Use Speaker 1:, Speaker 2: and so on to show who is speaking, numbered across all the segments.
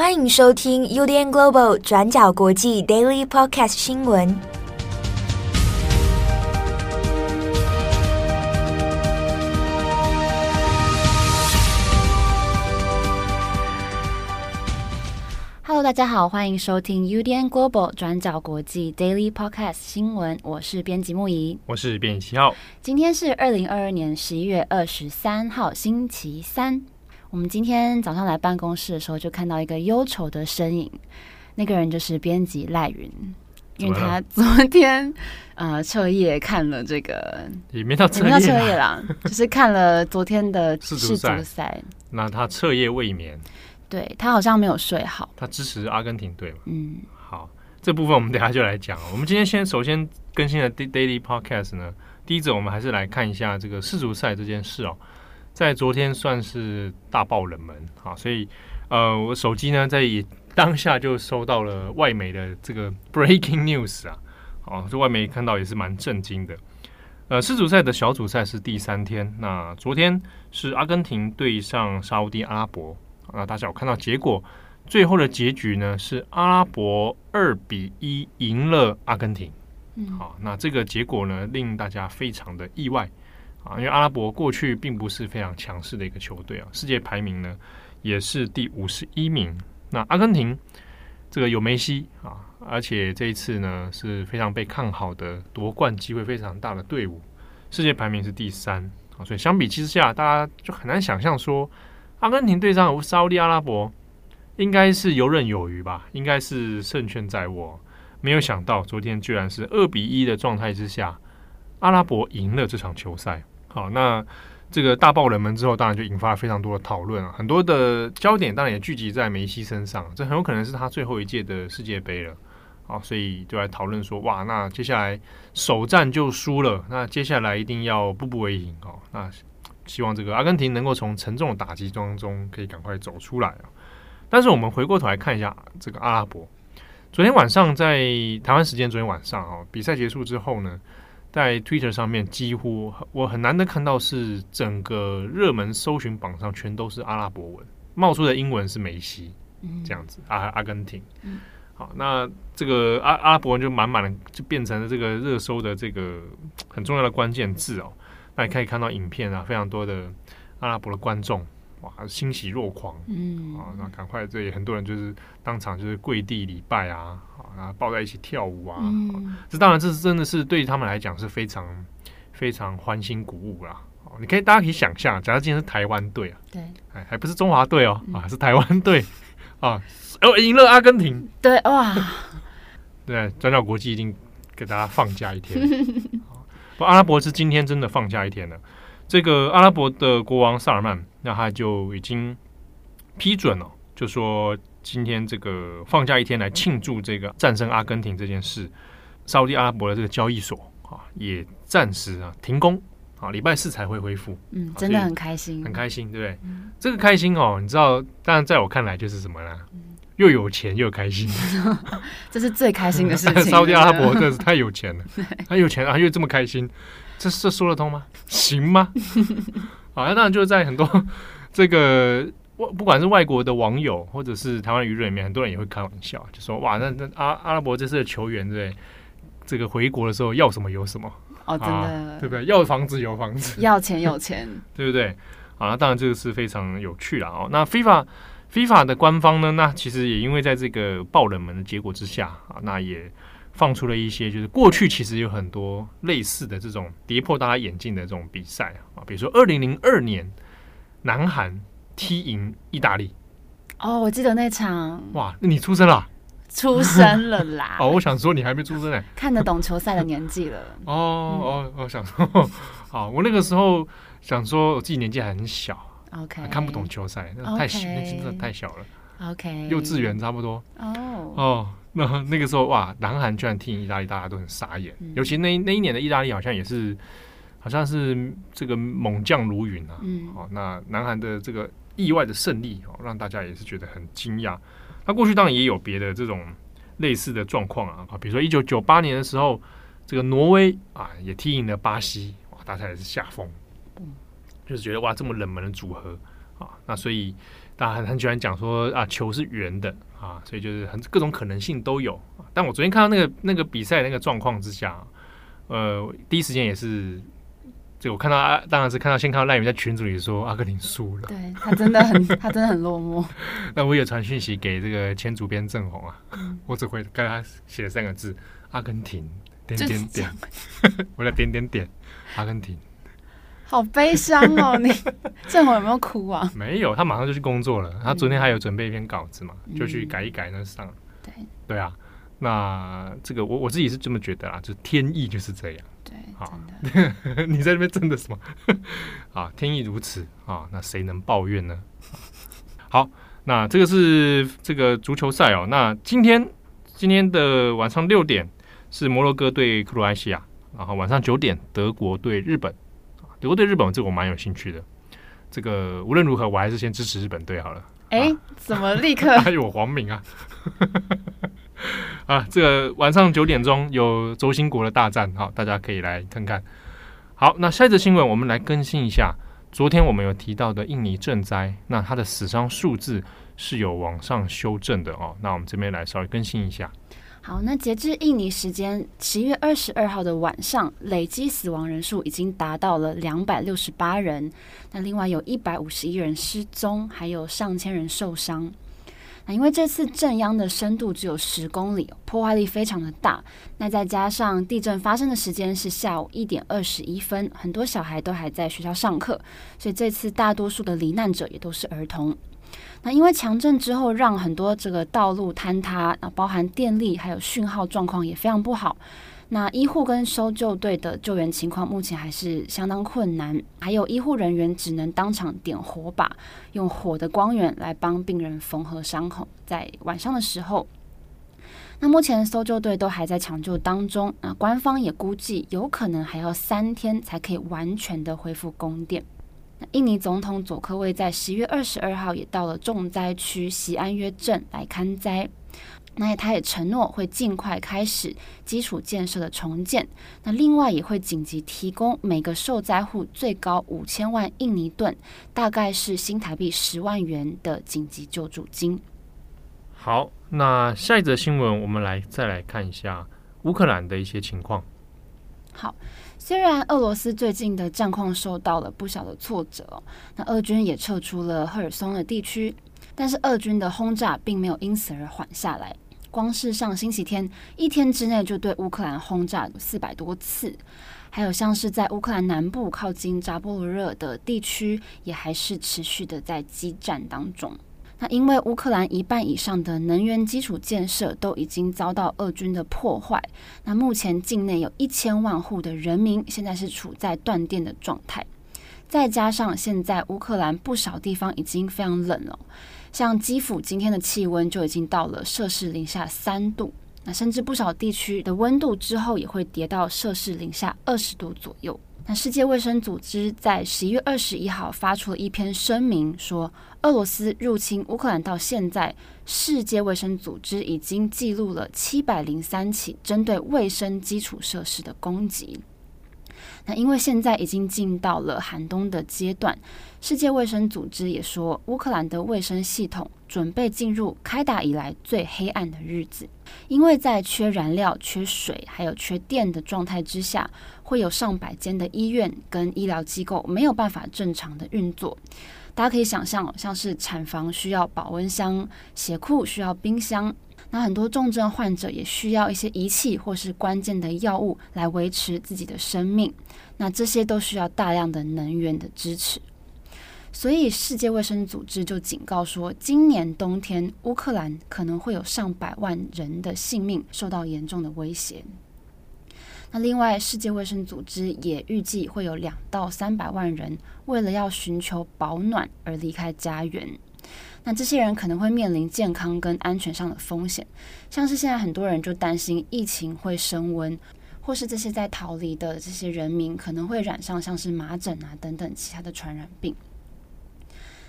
Speaker 1: 欢迎收听 UDN Global 转角国际 Daily Podcast 新闻。
Speaker 2: Hello，大家好，欢迎收听 UDN Global 转角国际 Daily Podcast 新闻。我是编辑木仪，
Speaker 3: 我是编辑七号。
Speaker 2: 今天是二零二二年十一月二十三号，星期三。我们今天早上来办公室的时候，就看到一个忧愁的身影，那个人就是编辑赖云，因为他昨天呃彻夜看了这个，
Speaker 3: 也没到彻夜，
Speaker 2: 彻夜啦，就是看了昨天的世足赛。
Speaker 3: 那他彻夜未眠，
Speaker 2: 对，他好像没有睡好。
Speaker 3: 他支持阿根廷队嘛？
Speaker 2: 嗯，
Speaker 3: 好，这部分我们等下就来讲。我们今天先首先更新的 Daily Podcast 呢，第一则我们还是来看一下这个世足赛这件事哦。在昨天算是大爆冷门啊，所以呃，我手机呢在当下就收到了外媒的这个 breaking news 啊，哦，这外媒看到也是蛮震惊的。呃，世足赛的小组赛是第三天，那昨天是阿根廷对上沙乌地阿拉伯，那大家有看到结果，最后的结局呢是阿拉伯二比一赢了阿根廷。嗯，好，那这个结果呢令大家非常的意外。啊，因为阿拉伯过去并不是非常强势的一个球队啊，世界排名呢也是第五十一名。那阿根廷这个有梅西啊，而且这一次呢是非常被看好的夺冠机会非常大的队伍，世界排名是第三啊，所以相比之下，大家就很难想象说阿根廷对上沙乌地阿拉伯应该是游刃有余吧，应该是胜券在握。没有想到昨天居然是二比一的状态之下，阿拉伯赢了这场球赛。好，那这个大爆冷门之后，当然就引发了非常多的讨论啊，很多的焦点当然也聚集在梅西身上，这很有可能是他最后一届的世界杯了。好，所以就来讨论说，哇，那接下来首战就输了，那接下来一定要步步为营哦。那希望这个阿根廷能够从沉重的打击当中可以赶快走出来啊。但是我们回过头来看一下这个阿拉伯，昨天晚上在台湾时间昨天晚上啊，比赛结束之后呢，在 Twitter 上面，几乎我很难得看到是整个热门搜寻榜上全都是阿拉伯文，冒出的英文是梅西这样子，阿阿根廷。好，那这个阿阿拉伯文就满满的就变成了这个热搜的这个很重要的关键字哦。那你可以看到影片啊，非常多的阿拉伯的观众。哇，欣喜若狂，嗯，啊，那赶快，这也很多人就是当场就是跪地礼拜啊，啊，抱在一起跳舞啊，嗯，这当然这是真的是对于他们来讲是非常非常欢欣鼓舞啦。你可以大家可以想象，假如今天是台湾队啊，对，哎，还不是中华队哦，啊，是台湾队。啊，哦，赢了阿根廷，
Speaker 2: 对，哇，
Speaker 3: 对，转角国际一定给大家放假一天，不，阿拉伯是今天真的放假一天了。这个阿拉伯的国王萨尔曼，那他就已经批准了，就说今天这个放假一天来庆祝这个战胜阿根廷这件事。沙乌地阿拉伯的这个交易所啊，也暂时啊停工啊，礼拜四才会恢复。
Speaker 2: 嗯，真的很开心，
Speaker 3: 很开心，对不对？嗯、这个开心哦，你知道，当然在我看来就是什么呢？嗯、又有钱又开心，
Speaker 2: 这是最开心的事情。
Speaker 3: 沙乌地阿拉伯真的是太有钱了，他有钱啊，又这么开心。这这说得通吗？行吗？好，那当然就是在很多这个外，不管是外国的网友，或者是台湾舆论里面，很多人也会开玩笑，就说哇，那那阿阿拉伯这次的球员对，这个回国的时候要什么有什么
Speaker 2: 哦，真的、啊、
Speaker 3: 对不对？要房子有房子，
Speaker 2: 要钱有钱，
Speaker 3: 对不对？好，那当然这个是非常有趣了哦。那 FIFA FIFA 的官方呢，那其实也因为在这个爆冷门的结果之下啊，那也。放出了一些，就是过去其实有很多类似的这种跌破大家眼镜的这种比赛啊，比如说二零零二年南韩踢赢意大利。
Speaker 2: 哦，我记得那场。
Speaker 3: 哇，那你出生了？
Speaker 2: 出生了啦！
Speaker 3: 哦，我想说你还没出生呢，
Speaker 2: 看得懂球赛的年纪了。
Speaker 3: 哦 哦，我想说，好，我那个时候想说我自己年纪还很小
Speaker 2: ，OK，
Speaker 3: 看不懂球赛，那太小，那真的太小了
Speaker 2: ，OK，
Speaker 3: 幼稚园差不多。哦哦。那那个时候哇，南韩居然踢意大利，大家都很傻眼。嗯、尤其那那一年的意大利好像也是，好像是这个猛将如云啊。嗯，好，那南韩的这个意外的胜利哦，让大家也是觉得很惊讶。那过去当然也有别的这种类似的状况啊啊，比如说一九九八年的时候，这个挪威啊也踢赢了巴西，哇，大家也是吓疯，就是觉得哇这么冷门的组合啊，那所以。大家很很喜欢讲说啊，球是圆的啊，所以就是很各种可能性都有。但我昨天看到那个那个比赛那个状况之下，呃，第一时间也是，就我看到啊，当然是看到先看到赖宇在群组里说阿根廷输了，
Speaker 2: 对他真的很他真的很落寞。
Speaker 3: 那我有传讯息给这个前主编郑红啊，嗯、我只会跟他写了三个字：阿根廷点点点，我来点点点，阿根廷。
Speaker 2: 好悲伤哦！你 郑红有没有哭啊？
Speaker 3: 没有，他马上就去工作了。他昨天还有准备一篇稿子嘛，嗯、就去改一改那上。
Speaker 2: 对
Speaker 3: 对啊，那这个我我自己是这么觉得啊，就天意就是这样。
Speaker 2: 对，
Speaker 3: 好。你在那边真的什么？啊，天意如此啊，那谁能抱怨呢？好，那这个是这个足球赛哦。那今天今天的晚上六点是摩洛哥对克罗埃西亚，然后晚上九点德国对日本。德国对日本，这个我蛮有兴趣的。这个无论如何，我还是先支持日本队好了。
Speaker 2: 哎、欸，啊、怎么立刻？
Speaker 3: 还有黄明啊！啊，这个晚上九点钟有轴心国的大战，好，大家可以来看看。好，那下一则新闻，我们来更新一下。昨天我们有提到的印尼赈灾，那它的死伤数字是有往上修正的哦。那我们这边来稍微更新一下。
Speaker 2: 好，那截至印尼时间十一月二十二号的晚上，累计死亡人数已经达到了两百六十八人。那另外有一百五十一人失踪，还有上千人受伤。因为这次震央的深度只有十公里，破坏力非常的大。那再加上地震发生的时间是下午一点二十一分，很多小孩都还在学校上课，所以这次大多数的罹难者也都是儿童。那因为强震之后，让很多这个道路坍塌，啊，包含电力还有讯号状况也非常不好。那医护跟搜救队的救援情况目前还是相当困难，还有医护人员只能当场点火把，用火的光源来帮病人缝合伤口。在晚上的时候，那目前搜救队都还在抢救当中。那官方也估计有可能还要三天才可以完全的恢复供电。那印尼总统佐科威在十月二十二号也到了重灾区西安约镇来勘灾，那他也承诺会尽快开始基础建设的重建。那另外也会紧急提供每个受灾户最高五千万印尼盾，大概是新台币十万元的紧急救助金。
Speaker 3: 好，那下一则新闻我们来再来看一下乌克兰的一些情况。
Speaker 2: 好。虽然俄罗斯最近的战况受到了不小的挫折，那俄军也撤出了赫尔松的地区，但是俄军的轰炸并没有因此而缓下来。光是上星期天一天之内就对乌克兰轰炸四百多次，还有像是在乌克兰南部靠近扎波罗热的地区，也还是持续的在激战当中。那因为乌克兰一半以上的能源基础建设都已经遭到俄军的破坏，那目前境内有一千万户的人民现在是处在断电的状态，再加上现在乌克兰不少地方已经非常冷了，像基辅今天的气温就已经到了摄氏零下三度，那甚至不少地区的温度之后也会跌到摄氏零下二十度左右。那世界卫生组织在十一月二十一号发出了一篇声明，说俄罗斯入侵乌克兰到现在，世界卫生组织已经记录了七百零三起针对卫生基础设施的攻击。因为现在已经进到了寒冬的阶段，世界卫生组织也说，乌克兰的卫生系统准备进入开打以来最黑暗的日子，因为在缺燃料、缺水还有缺电的状态之下。会有上百间的医院跟医疗机构没有办法正常的运作，大家可以想象，像是产房需要保温箱，血库需要冰箱，那很多重症患者也需要一些仪器或是关键的药物来维持自己的生命，那这些都需要大量的能源的支持，所以世界卫生组织就警告说，今年冬天乌克兰可能会有上百万人的性命受到严重的威胁。那另外，世界卫生组织也预计会有两到三百万人为了要寻求保暖而离开家园。那这些人可能会面临健康跟安全上的风险，像是现在很多人就担心疫情会升温，或是这些在逃离的这些人民可能会染上像是麻疹啊等等其他的传染病。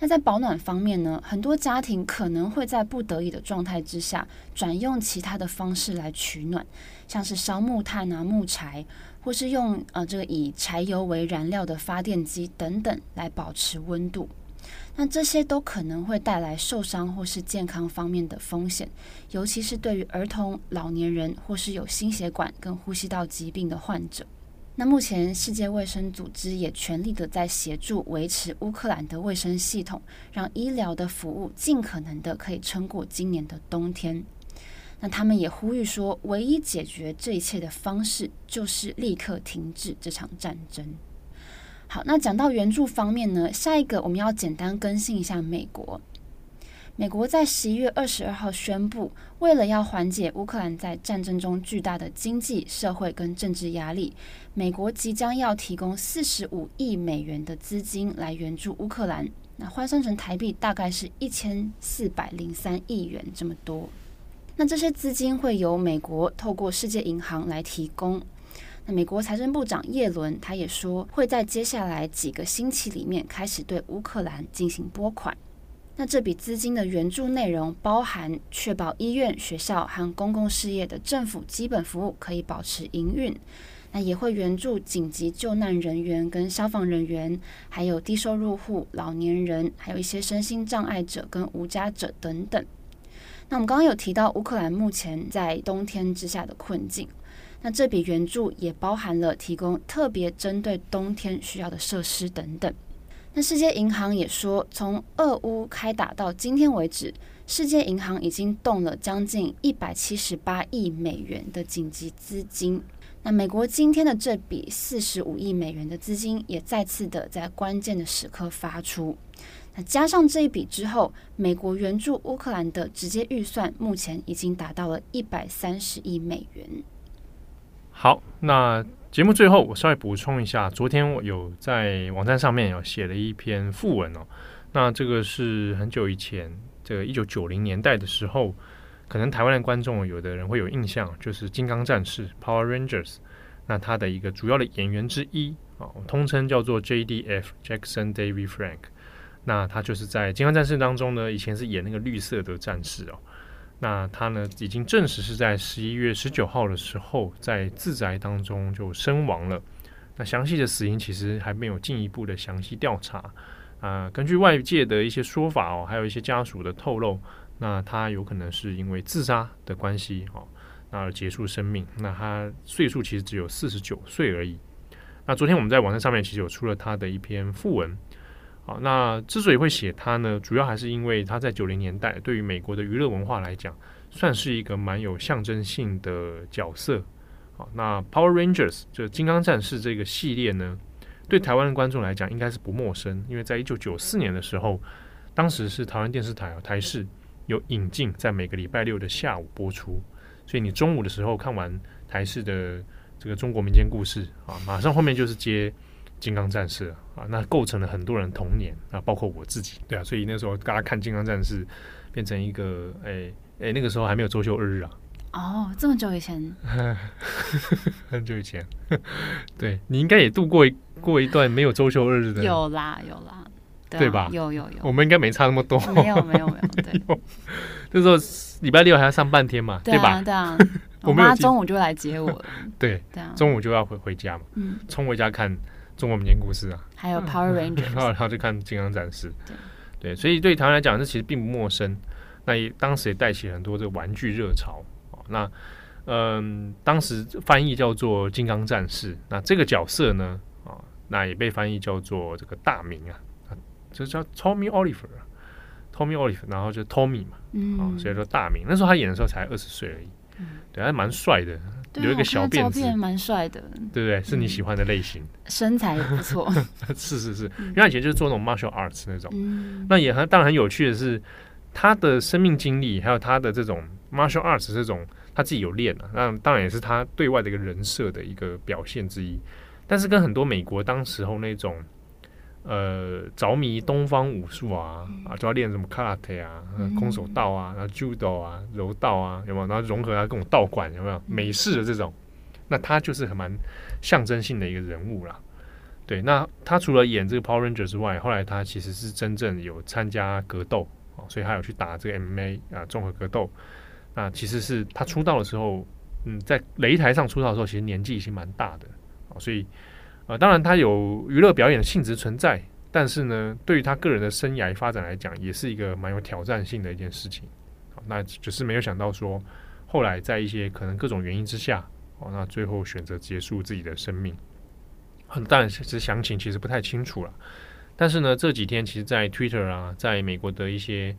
Speaker 2: 那在保暖方面呢，很多家庭可能会在不得已的状态之下，转用其他的方式来取暖，像是烧木炭啊、木柴，或是用呃这个以柴油为燃料的发电机等等来保持温度。那这些都可能会带来受伤或是健康方面的风险，尤其是对于儿童、老年人或是有心血管跟呼吸道疾病的患者。那目前世界卫生组织也全力的在协助维持乌克兰的卫生系统，让医疗的服务尽可能的可以撑过今年的冬天。那他们也呼吁说，唯一解决这一切的方式就是立刻停止这场战争。好，那讲到援助方面呢，下一个我们要简单更新一下美国。美国在十一月二十二号宣布，为了要缓解乌克兰在战争中巨大的经济、社会跟政治压力，美国即将要提供四十五亿美元的资金来援助乌克兰。那换算成台币大概是一千四百零三亿元这么多。那这些资金会由美国透过世界银行来提供。那美国财政部长耶伦他也说，会在接下来几个星期里面开始对乌克兰进行拨款。那这笔资金的援助内容包含确保医院、学校和公共事业的政府基本服务可以保持营运。那也会援助紧急救难人员跟消防人员，还有低收入户、老年人，还有一些身心障碍者跟无家者等等。那我们刚刚有提到乌克兰目前在冬天之下的困境。那这笔援助也包含了提供特别针对冬天需要的设施等等。那世界银行也说，从俄乌开打到今天为止，世界银行已经动了将近一百七十八亿美元的紧急资金。那美国今天的这笔四十五亿美元的资金也再次的在关键的时刻发出。那加上这一笔之后，美国援助乌克兰的直接预算目前已经达到了一百三十亿美元。
Speaker 3: 好，那节目最后我稍微补充一下，昨天我有在网站上面有写了一篇副文哦。那这个是很久以前，这个一九九零年代的时候，可能台湾的观众有的人会有印象，就是《金刚战士》（Power Rangers）。那他的一个主要的演员之一啊，通称叫做 J.D.F.（Jackson David Frank）。那他就是在《金刚战士》当中呢，以前是演那个绿色的战士哦。那他呢，已经证实是在十一月十九号的时候，在自宅当中就身亡了。那详细的死因其实还没有进一步的详细调查啊、根据外界的一些说法哦，还有一些家属的透露，那他有可能是因为自杀的关系哦，那而结束生命。那他岁数其实只有四十九岁而已。那昨天我们在网站上面其实有出了他的一篇訃闻。好，那之所以会写他呢，主要还是因为他在九零年代对于美国的娱乐文化来讲，算是一个蛮有象征性的角色。好，那 Power Rangers 就金刚战士这个系列呢，对台湾的观众来讲应该是不陌生，因为在一九九四年的时候，当时是台湾电视台台视有引进，在每个礼拜六的下午播出，所以你中午的时候看完台视的这个中国民间故事啊，马上后面就是接。金刚战士啊，那构成了很多人童年啊，包括我自己，对啊，所以那时候大家看金刚战士，变成一个哎哎、欸欸，那个时候还没有周休二日啊。
Speaker 2: 哦，这么久以前，
Speaker 3: 很久以前，对你应该也度过一过一段没有周休二日的。
Speaker 2: 有啦有啦，对，啊、
Speaker 3: 对吧？
Speaker 2: 有有有，
Speaker 3: 我们应该没差那么多。
Speaker 2: 没有没有没有，对。
Speaker 3: 那时候礼拜六还要上半天嘛，对，啊、对吧？
Speaker 2: 对啊，我妈中午就来接我了。
Speaker 3: 对对啊，中午就要回回家嘛，嗯，冲回家看。中国民间故事啊，
Speaker 2: 还有 Power Rangers，
Speaker 3: 然后然后就看金刚战士，对，对，所以对台湾来讲，这其实并不陌生。那也当时也带起很多这个玩具热潮。那嗯，当时翻译叫做金刚战士，那这个角色呢，啊，那也被翻译叫做这个大名啊，就叫 Tommy Oliver，Tommy Oliver，然后就 Tommy 嘛，嗯，所以说大名。那时候他演的时候才二十岁而已，嗯、对，还蛮帅的。有一个小辫子，
Speaker 2: 蛮帅的，
Speaker 3: 对不对？是你喜欢的类型，
Speaker 2: 嗯、身材也不错。
Speaker 3: 是是是，因为他以前就是做那种 martial arts 那种。嗯、那也很当然很有趣的是，他的生命经历，还有他的这种 martial arts 这种，他自己有练啊。那当然也是他对外的一个人设的一个表现之一。但是跟很多美国当时候那种。呃，着迷东方武术啊，啊，就要练什么 karate 啊，空手道啊，然后 judo 啊，柔道啊，有没有？然后融合啊，各种道馆有没有？美式的这种，那他就是很蛮象征性的一个人物啦。对，那他除了演这个 Power Ranger 之外，后来他其实是真正有参加格斗，所以他有去打这个 MMA 啊，综合格斗。那其实是他出道的时候，嗯，在擂台上出道的时候，其实年纪已经蛮大的，所以。呃，当然，他有娱乐表演的性质存在，但是呢，对于他个人的生涯发展来讲，也是一个蛮有挑战性的一件事情。好，那只是没有想到说，后来在一些可能各种原因之下，哦，那最后选择结束自己的生命。很，当然是详情其实不太清楚了。但是呢，这几天其实，在 Twitter 啊，在美国的一些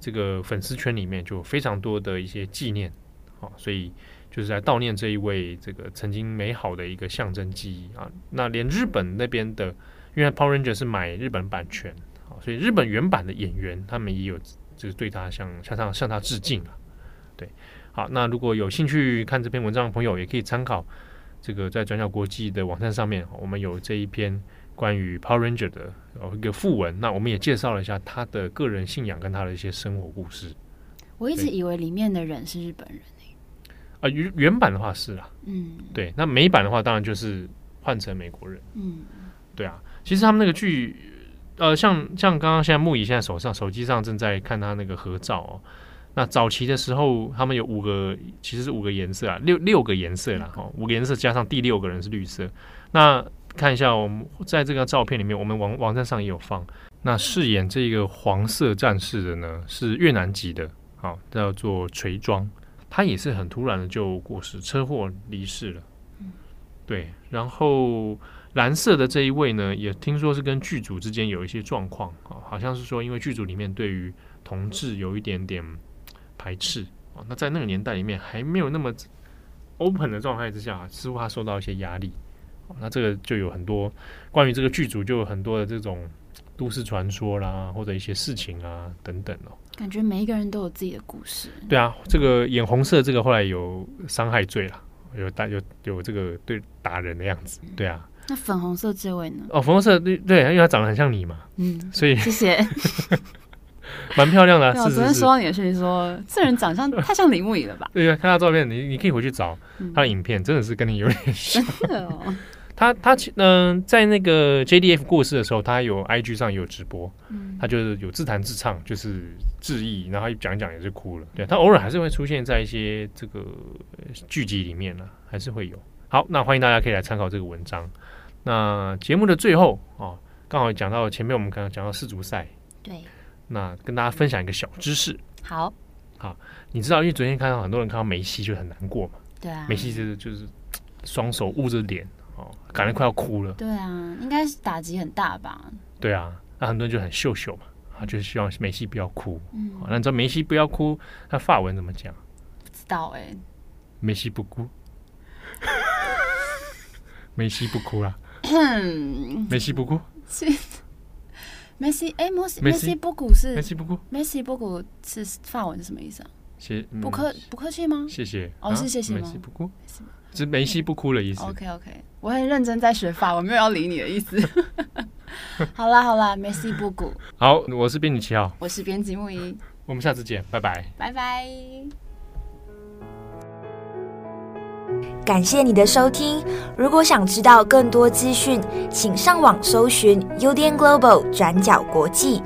Speaker 3: 这个粉丝圈里面，就有非常多的一些纪念。好，所以就是在悼念这一位这个曾经美好的一个象征记忆啊。那连日本那边的。因为 Power Ranger 是买日本版权，啊，所以日本原版的演员他们也有就是对他向向他向他致敬了，对，好，那如果有兴趣看这篇文章的朋友，也可以参考这个在转角国际的网站上面，我们有这一篇关于 Power Ranger 的一个附文，那我们也介绍了一下他的个人信仰跟他的一些生活故事。
Speaker 2: 我一直以为里面的人是日本人
Speaker 3: 啊，原原版的话是啊，
Speaker 2: 嗯，
Speaker 3: 对，那美版的话当然就是换成美国人，
Speaker 2: 嗯，
Speaker 3: 对啊。其实他们那个剧，呃，像像刚刚现在木仪现在手上手机上正在看他那个合照哦。那早期的时候，他们有五个，其实是五个颜色啊，六六个颜色啦，哈，五个颜色加上第六个人是绿色。那看一下，我们在这个照片里面，我们网网站上也有放。那饰演这个黄色战士的呢，是越南籍的，好，叫做垂庄，他也是很突然的就过世，车祸离世了。对，然后。蓝色的这一位呢，也听说是跟剧组之间有一些状况啊，好像是说因为剧组里面对于同志有一点点排斥啊，那在那个年代里面还没有那么 open 的状态之下，似乎他受到一些压力，那这个就有很多关于这个剧组就有很多的这种都市传说啦，或者一些事情啊等等哦。
Speaker 2: 感觉每一个人都有自己的故事。
Speaker 3: 对啊，这个演红色这个后来有伤害罪了，有打有有这个对打人的样子，对啊。
Speaker 2: 那粉红色这位呢？
Speaker 3: 哦，粉红色对对，因为他长得很像你嘛，
Speaker 2: 嗯，
Speaker 3: 所以
Speaker 2: 谢谢，
Speaker 3: 蛮漂亮的。是，
Speaker 2: 我昨天说到你的事情，说这人长相太像李木仪了吧？
Speaker 3: 对啊，看他照片，你你可以回去找他的影片，真的是跟你有点像。
Speaker 2: 真的哦。
Speaker 3: 他他嗯，在那个 JDF 过世的时候，他有 IG 上有直播，他就是有自弹自唱，就是致意，然后一讲一讲也是哭了。对，他偶尔还是会出现在一些这个剧集里面呢，还是会有。好，那欢迎大家可以来参考这个文章。那节目的最后啊，刚好讲到前面我们刚刚讲到世足赛，
Speaker 2: 对，
Speaker 3: 那跟大家分享一个小知识。
Speaker 2: 好，
Speaker 3: 好，你知道，因为昨天看到很多人看到梅西就很难过嘛，
Speaker 2: 对啊，
Speaker 3: 梅西就是就是双手捂着脸哦，感觉快要哭了。
Speaker 2: 对啊，应该是打击很大吧？
Speaker 3: 对啊，那很多人就很秀秀嘛，他，就是希望梅西不要哭。
Speaker 2: 嗯，
Speaker 3: 那你知道梅西不要哭，那法文怎么讲？
Speaker 2: 不知道哎、欸，
Speaker 3: 梅西不哭，梅西不哭啦。梅西不哭，
Speaker 2: 梅西哎，梅西梅西不哭是
Speaker 3: 梅西不哭，
Speaker 2: 梅西不哭是法文是什么意思啊？
Speaker 3: 谢
Speaker 2: 不客不客气吗？
Speaker 3: 谢谢
Speaker 2: 哦，是谢谢吗？
Speaker 3: 梅西不哭，是梅西不哭的意思。
Speaker 2: OK OK，我很认真在学法，我没有要理你的意思。好 啦好啦，梅西不哭。
Speaker 3: 好，我是编辑七号，
Speaker 2: 我是编辑木仪，
Speaker 3: 我们下次见，拜拜，
Speaker 2: 拜拜。
Speaker 1: 感谢你的收听。如果想知道更多资讯，请上网搜寻 UDN Global 转角国际。